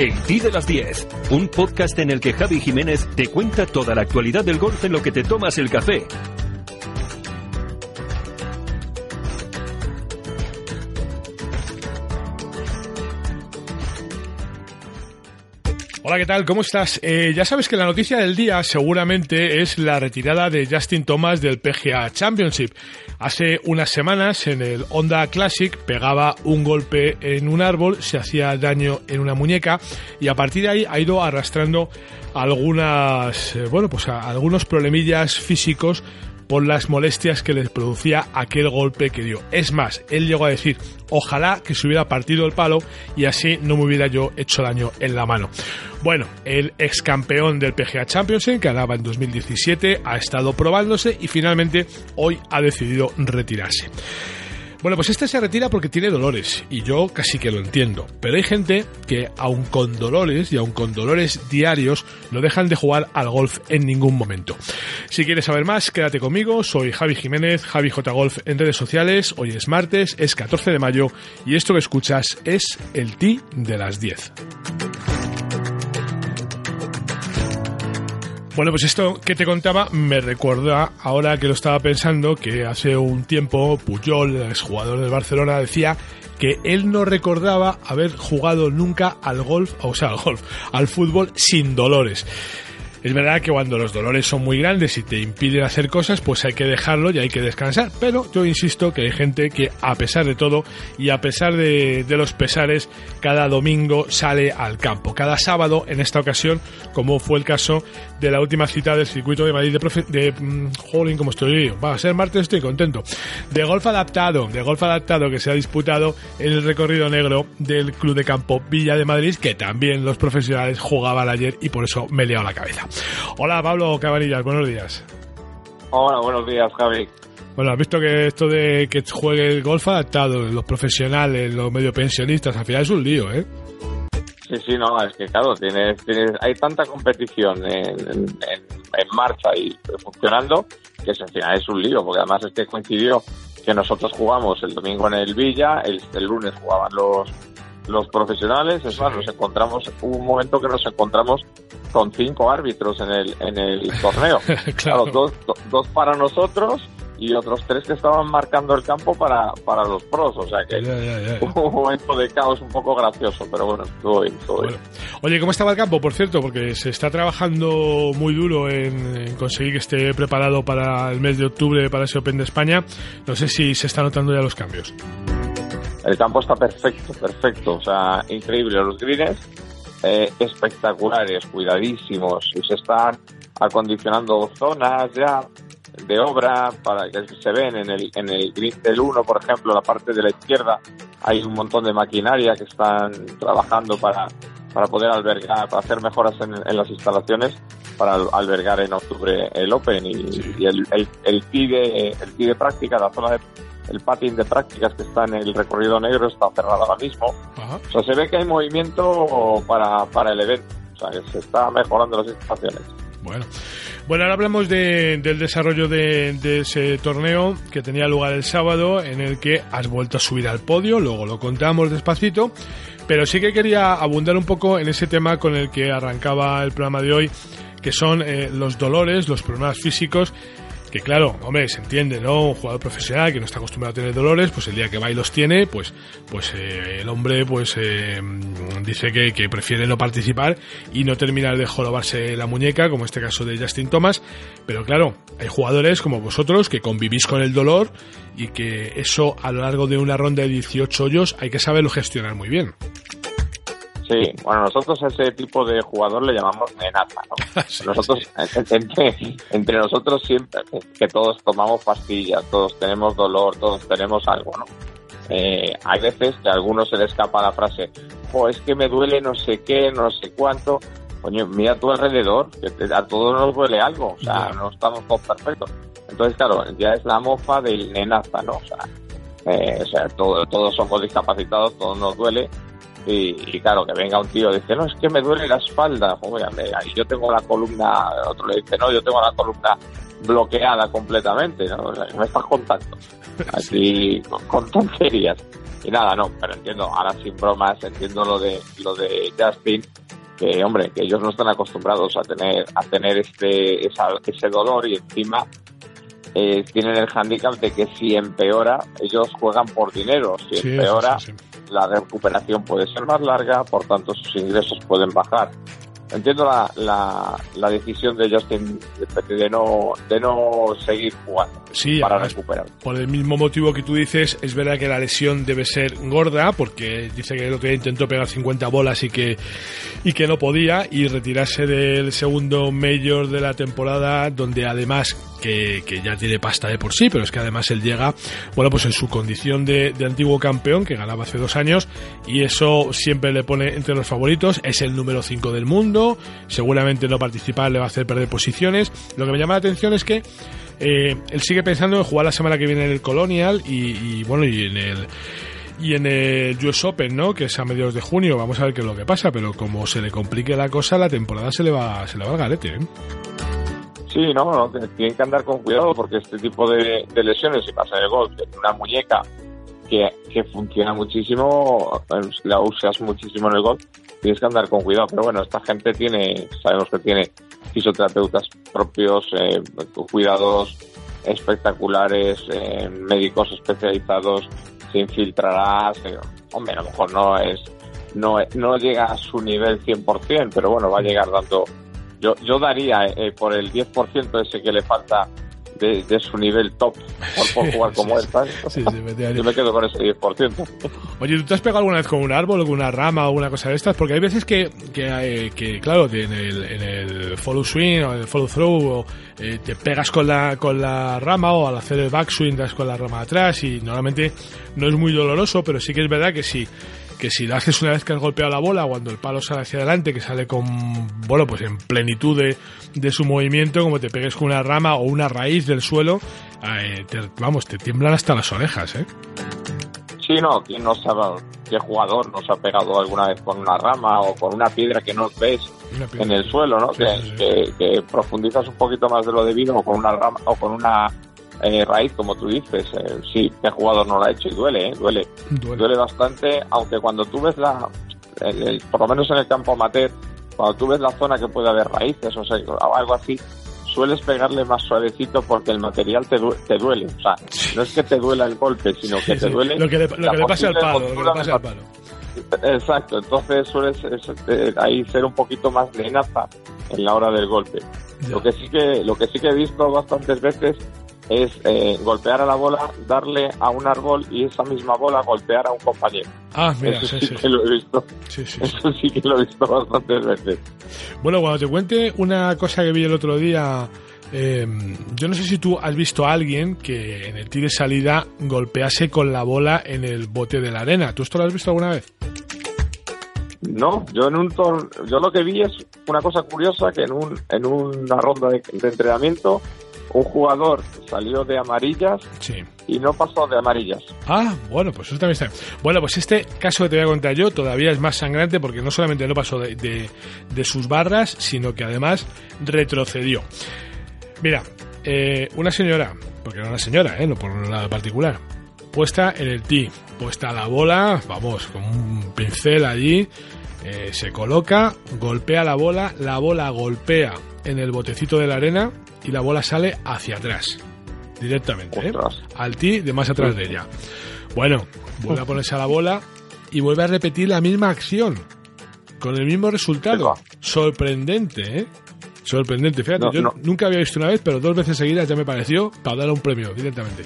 El Ti de las 10, un podcast en el que Javi Jiménez te cuenta toda la actualidad del golf en lo que te tomas el café. Hola, ¿qué tal? ¿Cómo estás? Eh, ya sabes que la noticia del día seguramente es la retirada de Justin Thomas del PGA Championship. Hace unas semanas en el Honda Classic pegaba un golpe en un árbol, se hacía daño en una muñeca y a partir de ahí ha ido arrastrando algunas, eh, bueno, pues algunos problemillas físicos por las molestias que les producía aquel golpe que dio. Es más, él llegó a decir, ojalá que se hubiera partido el palo y así no me hubiera yo hecho daño en la mano. Bueno, el ex campeón del PGA Championship, que ganaba en 2017, ha estado probándose y finalmente hoy ha decidido retirarse. Bueno, pues este se retira porque tiene dolores y yo casi que lo entiendo. Pero hay gente que aun con dolores y aun con dolores diarios no dejan de jugar al golf en ningún momento. Si quieres saber más, quédate conmigo. Soy Javi Jiménez, Javi J Golf en redes sociales. Hoy es martes, es 14 de mayo y esto que escuchas es el T de las 10. Bueno, pues esto que te contaba me recuerda, ahora que lo estaba pensando, que hace un tiempo Puyol, el jugador del Barcelona, decía que él no recordaba haber jugado nunca al golf, o sea, al golf, al fútbol sin dolores. Es verdad que cuando los dolores son muy grandes y te impiden hacer cosas, pues hay que dejarlo y hay que descansar. Pero yo insisto que hay gente que a pesar de todo y a pesar de, los pesares, cada domingo sale al campo. Cada sábado, en esta ocasión, como fue el caso de la última cita del circuito de Madrid de, profe, de mm, jolín, como estoy, va a ser martes, estoy contento. De golf adaptado, de golf adaptado que se ha disputado en el recorrido negro del Club de Campo Villa de Madrid, que también los profesionales jugaban ayer y por eso me he liado la cabeza. Hola Pablo Cabanillas, buenos días. Hola, buenos días Javi. Bueno, has visto que esto de que juegue el golf adaptado, los profesionales, los medio pensionistas, al final es un lío, ¿eh? Sí, sí, no, es que claro, tienes, tienes, hay tanta competición en, en, en marcha y funcionando que al final es un lío, porque además es que coincidió que nosotros jugamos el domingo en el Villa, el, el lunes jugaban los los profesionales, es más, nos encontramos, hubo un momento que nos encontramos con cinco árbitros en el, en el torneo. claro, claro dos, dos para nosotros y otros tres que estaban marcando el campo para, para los pros. O sea que Ya, ya, ya. hubo un momento de caos un poco gracioso, pero bueno, estuvo bien, bien. Oye, ¿cómo estaba el campo, por cierto? Porque se está trabajando muy duro en, en conseguir que esté preparado para el mes de octubre para ese Open de España. No sé si se están notando ya los cambios. El campo está perfecto, perfecto, o sea, increíble. Los greens eh, espectaculares, cuidadísimos, y se están acondicionando zonas ya de obra para que se ven en el, en el green del 1, por ejemplo, la parte de la izquierda, hay un montón de maquinaria que están trabajando para, para poder albergar, para hacer mejoras en, en las instalaciones para albergar en octubre el Open y, Sí. y el, el, el tee de, el tee de práctica, la zona de el patín de prácticas que está en el recorrido negro está cerrado ahora mismo. Ajá. O sea, se ve que hay movimiento para, para el evento. O sea, que se está mejorando las instalaciones. Bueno. Bueno, ahora hablamos de- del desarrollo de, de ese torneo que tenía lugar el sábado, en el que has vuelto a subir al podio, luego lo contamos despacito, pero sí que quería abundar un poco en ese tema con el que arrancaba el programa de hoy, que son eh, los dolores, los problemas físicos, que claro, hombre, se entiende, ¿no? Un jugador profesional que no está acostumbrado a tener dolores, pues el día que va y los tiene, pues, pues eh, el hombre pues eh, dice que, que prefiere no participar y no terminar de jorobarse la muñeca, como este caso de Justin Thomas. Pero claro, hay jugadores como vosotros que convivís con el dolor y que eso a lo largo de una ronda de 18 hoyos hay que saberlo gestionar muy bien. Sí, bueno, nosotros a ese tipo de jugador le llamamos nenata, ¿no? Sí, Nosotros, entre, entre nosotros siempre, que todos tomamos pastillas, todos tenemos dolor, todos tenemos algo, ¿no? eh, hay veces que a algunos se le escapa la frase, oh, es que me duele no sé qué, no sé cuánto. Coño, mira a tu alrededor, que a todos nos duele algo, o sea, no estamos todos perfectos. Entonces, claro, ya es la mofa del nenaza, ¿no? O sea, eh, o sea todos somos discapacitados, todos nos duele. Y, claro, que venga un tío y dice, no, es que me duele la espalda. Joder, y yo tengo la columna, otro le dice, no, yo tengo la columna bloqueada completamente, ¿no? O sea, me estás contando. Así, con, tonterías. Y nada, no, pero entiendo, ahora sin bromas, entiendo lo de, lo de Justin, que hombre, que ellos no están acostumbrados a tener, a tener este, ese dolor y encima eh, tienen el hándicap de que si empeora, ellos juegan por dinero. Si empeora, la recuperación puede ser más larga, por tanto sus ingresos pueden bajar entiendo la, la, la, decisión de Justin de no, de no seguir jugando para recuperar. Por el mismo motivo que tú dices, es verdad que la lesión debe ser gorda, porque dice que el otro día intentó pegar 50 bolas y que, y que no podía, y retirarse del segundo mayor de la temporada, donde además que, que, ya tiene pasta de por sí, pero es que además él llega, bueno, pues en su condición de, de, antiguo campeón, que ganaba hace dos años, y eso siempre le pone entre los favoritos, es el número 5 del mundo, seguramente no participar le va a hacer perder posiciones. Lo que me llama la atención es que eh, él sigue pensando en jugar la semana que viene en el Colonial y, bueno, y en el y en el US Open, ¿no? Que es a mediados de junio. Vamos a ver qué es lo que pasa, pero como se le complique la cosa, la temporada se le va, se le va al garete, ¿eh? Sí, no, no, tienen que andar con cuidado porque este tipo de, lesiones, si pasa en el golf, una muñeca que, funciona muchísimo, la usas muchísimo en el golf, tienes que andar con cuidado. Pero bueno, esta gente tiene, sabemos que tiene fisioterapeutas propios, eh, cuidados espectaculares, eh, médicos especializados, se infiltrará. hombre, a lo mejor no es, no, no llega a su nivel 100%, pero bueno, va a llegar dando. Yo, yo daría eh, por el 10% ese que le falta de, su nivel top por, jugar como él, Yo me quedo con ese 10%. Oye, ¿tú te has pegado alguna vez con un árbol o con una rama o alguna cosa de estas? Porque hay veces que, que, que claro, en el, en el follow swing o en el follow through eh, te pegas con la, con la rama o al hacer el backswing das con la rama atrás y normalmente no es muy doloroso, pero sí que es verdad que si que si lo haces una vez que has golpeado la bola, cuando el palo sale hacia adelante, que sale con, bueno, pues en plenitud de, de su movimiento, como te pegues con una rama o una raíz del suelo, eh, vamos, te tiemblan hasta las orejas, ¿eh? Sí, no, ¿quién no sabe, qué jugador nos ha pegado alguna vez con una rama o con una piedra que no ves en el suelo, ¿no? que, que, profundizas un poquito más de lo debido o con una rama o con una eh, raíz, como tú dices. Eh, sí, qué jugador no lo ha hecho y duele, ¿eh? duele, duele. bastante, aunque cuando tú ves la, por lo menos en el campo amateur, cuando tú ves la zona que puede haber raíces o, sea, algo así, sueles pegarle más suavecito porque el material te, te duele. O sea, no es que te duela el golpe, sino que te duele. Lo que le, pasa al palo, lo que le pasa al palo. Exacto, entonces sueles eh, ahí ser un poquito más lenaza en la hora del golpe. Lo que sí que lo que sí que he visto bastantes veces es eh, golpear a la bola, darle a un árbol y esa misma bola golpear a un compañero. Ah, mira, Eso sí, que lo he visto. Eso sí que lo he visto bastantes veces. Bueno, cuando te cuente una cosa que vi el otro día, eh, yo no sé si tú has visto a alguien que en el tiro de salida golpease con la bola en el bote de la arena. ¿Tú esto lo has visto alguna vez? No, yo en un yo lo que vi es una cosa curiosa que en un en una ronda de entrenamiento un jugador salió de amarillas y no pasó de amarillas. Ah, bueno, pues eso también está. Bueno, pues este caso que te voy a contar yo todavía es más sangrante porque no solamente no pasó de, sus barras, sino que además retrocedió. Mira, eh, una señora, porque era una señora, ¿eh? no por nada particular, puesta en el tee, puesta la bola, vamos, con un pincel allí, eh, se coloca, golpea la bola, la bola golpea en el botecito de la arena y la bola sale hacia atrás. Directamente, ¿eh? Al ti de más atrás de ella. Bueno, vuelve a ponerse a la bola y vuelve a repetir la misma acción. Con el mismo resultado. Sorprendente, ¿eh? Sorprendente, fíjate. yo nunca había visto una vez, pero dos veces seguidas ya me pareció para dar un premio directamente.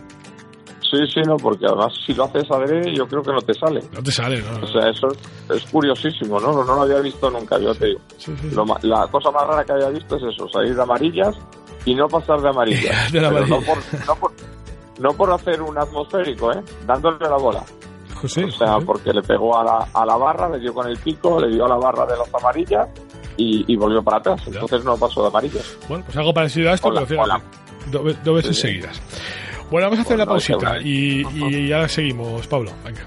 Sí, sí, no, porque además si lo haces a ver, yo creo que no te sale. No te sale, no. O sea, eso es, curiosísimo, ¿no? ¿no? lo había visto nunca, yo te digo. la cosa más rara que había visto es eso, salir de amarillas y no pasar de amarilla. no, por, no, por, hacer un atmosférico, ¿eh? Dándole la bola. Pues o sea, porque le pegó a la, a la barra, le dio con el pico, le dio a la barra de las amarillas y, y volvió para atrás. Entonces no pasó de amarillas. Bueno, pues algo parecido a esto, Hola, pero hola. dos veces Sí. seguidas. Bueno, vamos a hacer Hola, la pausita hola. y, y ya seguimos, Pablo. Venga.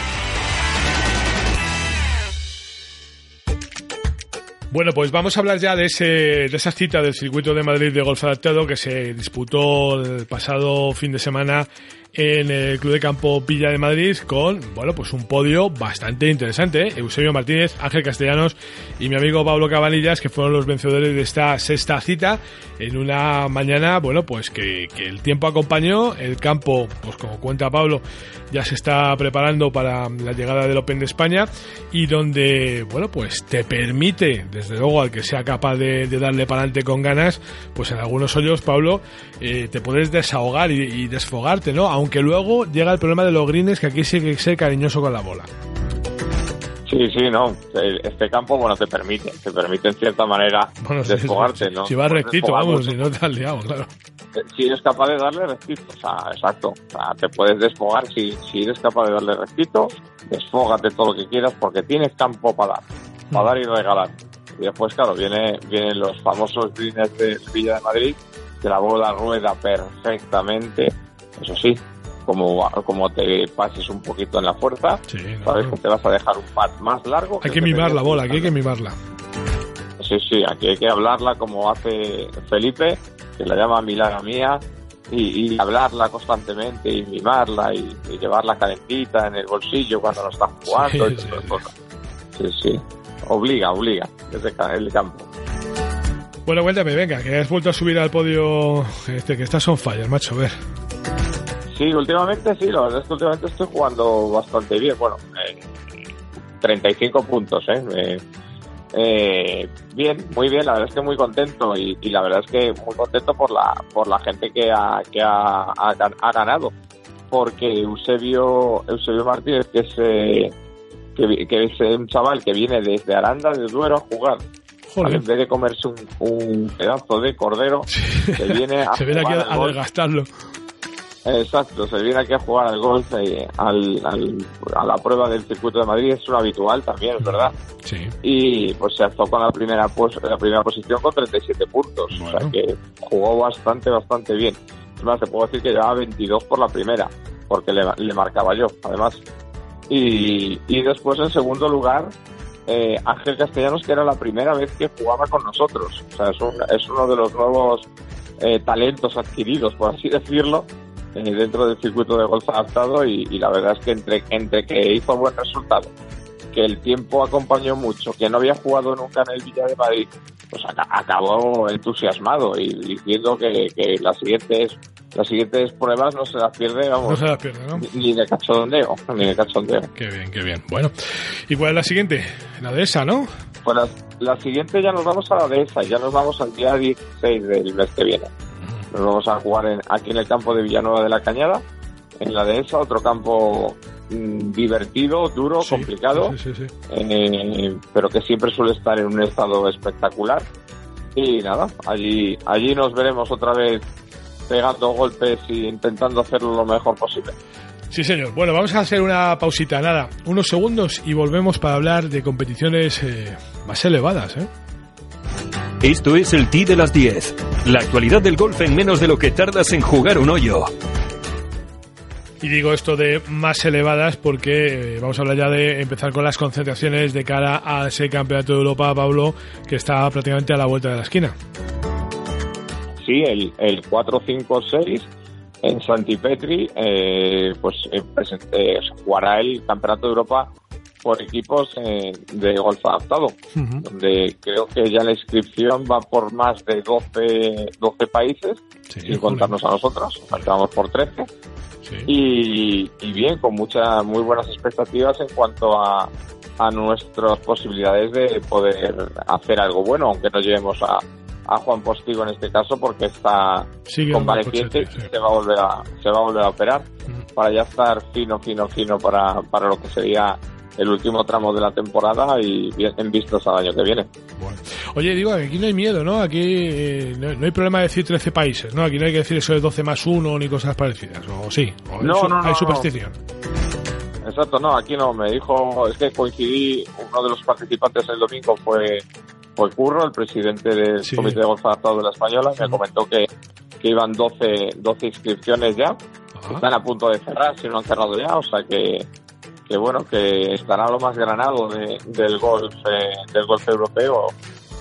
Bueno, pues vamos a hablar ya de, ese, de esa cita del circuito de Madrid de golf adaptado que se disputó el pasado fin de semana en el Club de Campo Villa de Madrid con, bueno, pues un podio bastante interesante. ¿eh? Eusebio Martínez, Ángel Castellanos y mi amigo Pablo Cabanillas, que fueron los vencedores de esta sexta cita en una mañana, bueno, pues que, que el tiempo acompañó, el campo, pues como cuenta Pablo, ya se está preparando para la llegada del Open de España y donde, bueno, pues te permite, desde luego, al que sea capaz de, de darle para adelante con ganas, pues en algunos hoyos, Pablo, eh, te puedes desahogar y, y desfogarte, ¿no? Aunque luego llega el problema de los greens, que aquí sí que ser cariñoso con la bola. Sí, sí, no. Este campo, bueno, te permite, te permite en cierta manera Bueno, sí, ¿no? Si vas rectito, vamos, si no te has liado, claro. si eres capaz de darle rectito, o sea, exacto, o sea, te puedes desfogar si, si eres capaz de darle rectito, desfógate todo lo que quieras porque tienes campo para dar, para dar y regalar. Y después, claro, viene, vienen los famosos greens de Villa de Madrid, que la bola rueda perfectamente, eso sí, como, como te pases un poquito en la fuerza, Sí, no, sabes no. que te vas a dejar un pad más largo. Hay que mimar la bola, aquí hay que mimarla. Sí, sí, aquí hay que hablarla como hace Felipe, que la llama Milana Mía, y, y hablarla constantemente y mimarla y, y llevarla calentita en el bolsillo cuando no está jugando Sí, y todas sí. cosas. Sí, sí. Obliga, obliga, desde el campo. Bueno, cuéntame, venga, que has vuelto a subir al podio, este, que estás on fire, macho, a ver. Sí, últimamente sí, la verdad es que últimamente estoy jugando bastante bien. Bueno, eh, 35 puntos, ¿eh? Eh, bien, muy bien, la verdad es que muy contento y, y la verdad es que muy contento por la por la gente que ha, que ha, ha ha ganado. Porque Eusebio, Eusebio Martínez, que es, eh, que, que es un chaval que viene desde Aranda de Duero a jugar. Joder, en vez de comerse un, un pedazo de cordero, se viene a se viene aquí a, a desgastarlo. Exacto, se viene aquí a jugar al golf al, al- a la prueba del circuito de Madrid, es un habitual también, es verdad. Sí, Y pues se alzó con la primera pues, la primera posición con 37 puntos, o sea que jugó bastante, bastante bien. Es más, te puedo decir que llevaba 22 por la primera, porque le, le marcaba yo, además. Y, y después en segundo lugar, eh, Ángel Castellanos, que era la primera vez que jugaba con nosotros. O sea, es, un- es uno de los nuevos eh, talentos adquiridos, por así decirlo, eh, dentro del circuito de golf adaptado y, y la verdad es que entre, entre que hizo buen resultado, que el tiempo acompañó mucho, que no había jugado nunca en el Villa de Madrid, pues aca- acabó entusiasmado y diciendo que, que las siguientes las siguientes pruebas no se las pierde, no vamos, se las pierde, ¿no? ni- ni de cachondeo, ni de cachondeo. Qué bien, qué bien. Bueno, ¿y cuál es la siguiente? La de esa, ¿no? Pues la, la siguiente ya nos vamos a la de esa, ya nos vamos al día 16 del mes que viene. Nos vamos a jugar en- aquí en el campo de Villanueva de la Cañada, en la dehesa, otro campo mm, divertido, duro, Sí, complicado, Sí, sí, sí. eh, pero que siempre suele estar en un estado espectacular. Y nada, allí, allí nos veremos otra vez pegando golpes e intentando hacerlo lo mejor posible. Sí, señor. Bueno, vamos a hacer una pausita, nada, unos segundos y volvemos para hablar de competiciones eh, más elevadas, ¿eh? Esto es el T de las 10. La actualidad del golf en menos de lo que tardas en jugar un hoyo. Y digo esto de más elevadas porque eh, vamos a hablar ya de empezar con las concentraciones de cara a ese campeonato de Europa, Pablo, que está prácticamente a la vuelta de la esquina. Sí, el, el 4-5-6 en Santipetri, eh, pues eh, eh, jugará el Campeonato de Europa por equipos eh, de golf adaptado, donde creo que ya la inscripción va por más de 12, 12 países, sin contarnos a nosotros, faltamos por 13. Y, bien, con muchas, muy buenas expectativas en cuanto a, a nuestras posibilidades de poder hacer algo bueno, aunque no llevemos a, a Juan Postigo en este caso porque está convaleciente y se va a volver a se va a volver a operar para ya estar fino fino fino para, para lo que sería el último tramo de la temporada y en vistas al año que viene. Oye, digo, aquí no hay miedo, ¿no? Aquí eh, no, hay problema de decir 13 países, ¿no? Aquí no hay que decir eso de 12 más 1 ni cosas parecidas, ¿o sí? no, no, hay superstición. Exacto, no, aquí no, me dijo, es que coincidí, uno de los participantes el domingo fue, fue Curro, el presidente del Comité de Golf Adaptado de la Española, me comentó que, que iban 12, 12 inscripciones ya, están a punto de cerrar, si no han cerrado ya, o sea que que bueno, que estará lo más granado del golf, eh, del golf europeo,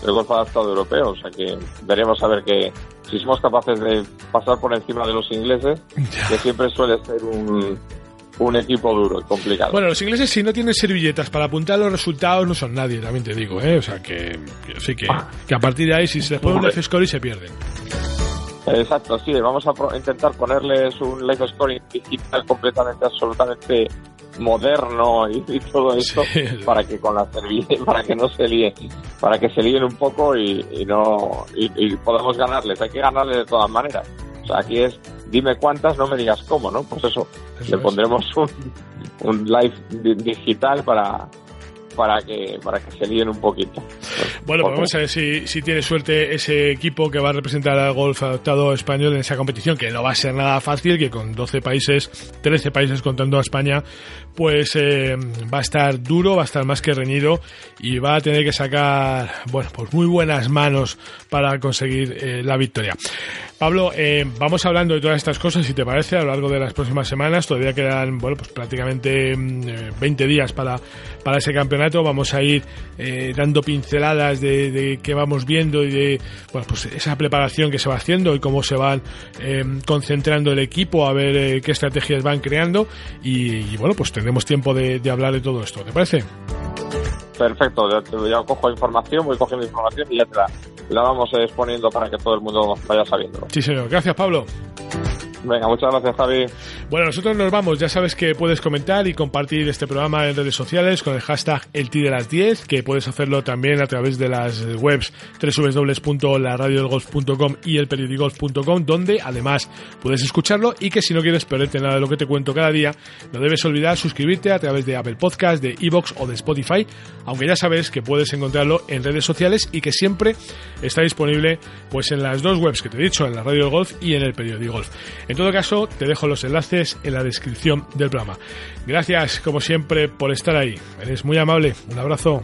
del golf adaptado europeo. O sea que veremos a ver que si somos capaces de pasar por encima de los ingleses, que siempre suele ser un, un equipo duro y complicado. Bueno, los ingleses si no tienen servilletas para apuntar los resultados no son nadie, también te digo, ¿eh? O sea que, sí que, que a partir de ahí si se les pone un life score y se pierden. Exacto, sí, vamos a intentar ponerles un life scoring digital completamente, absolutamente moderno y, todo esto para que con la para que no se líen, para que se líen un poco y, no y, podamos ganarles. Hay que ganarles de todas maneras. O sea, aquí es dime cuántas, no me digas cómo, ¿no? Pues eso, le pondremos un, un live digital para para que, para que se líen un poquito. Bueno, pues vamos a ver si, si tiene suerte ese equipo que va a representar al golf adaptado español en esa competición, que no va a ser nada fácil, que con 12 países, 13 países contando a España, pues eh, va a estar duro, va a estar más que reñido y va a tener que sacar, bueno, pues muy buenas manos para conseguir eh, la victoria. Pablo, eh, vamos hablando de todas estas cosas, si te parece, a lo largo de las próximas semanas. Todavía quedan, bueno, pues prácticamente 20 mm, días para, para ese campeonato. Vamos a ir dando pinceladas de, qué vamos viendo y de, bueno, pues esa preparación que se va haciendo y cómo se van concentrando el equipo, a ver qué estrategias van creando. Y, bueno, pues tendremos tiempo de, hablar de todo esto, ¿te parece? Perfecto, ya, cojo información, voy cogiendo información y ya te la, vamos exponiendo para que todo el mundo vaya sabiendo. Sí, señor. Gracias, Pablo. Venga, muchas gracias, Javi. Bueno, nosotros nos vamos. Ya sabes que puedes comentar y compartir este programa en redes sociales con el hashtag el de las 10, que puedes hacerlo también a través de las webs www.laradiodelgolf.com y el donde además puedes escucharlo y que si no quieres perderte nada de lo que te cuento cada día, no debes olvidar suscribirte a través de Apple Podcast, de Evox o de Spotify, aunque ya sabes que puedes encontrarlo en redes sociales y que siempre está disponible pues en las dos webs que te he dicho, en la Radio del Golf y en el Periódico Golf. En todo caso, te dejo los enlaces en la descripción del programa. Gracias, como siempre, por estar ahí. Eres muy amable. Un abrazo.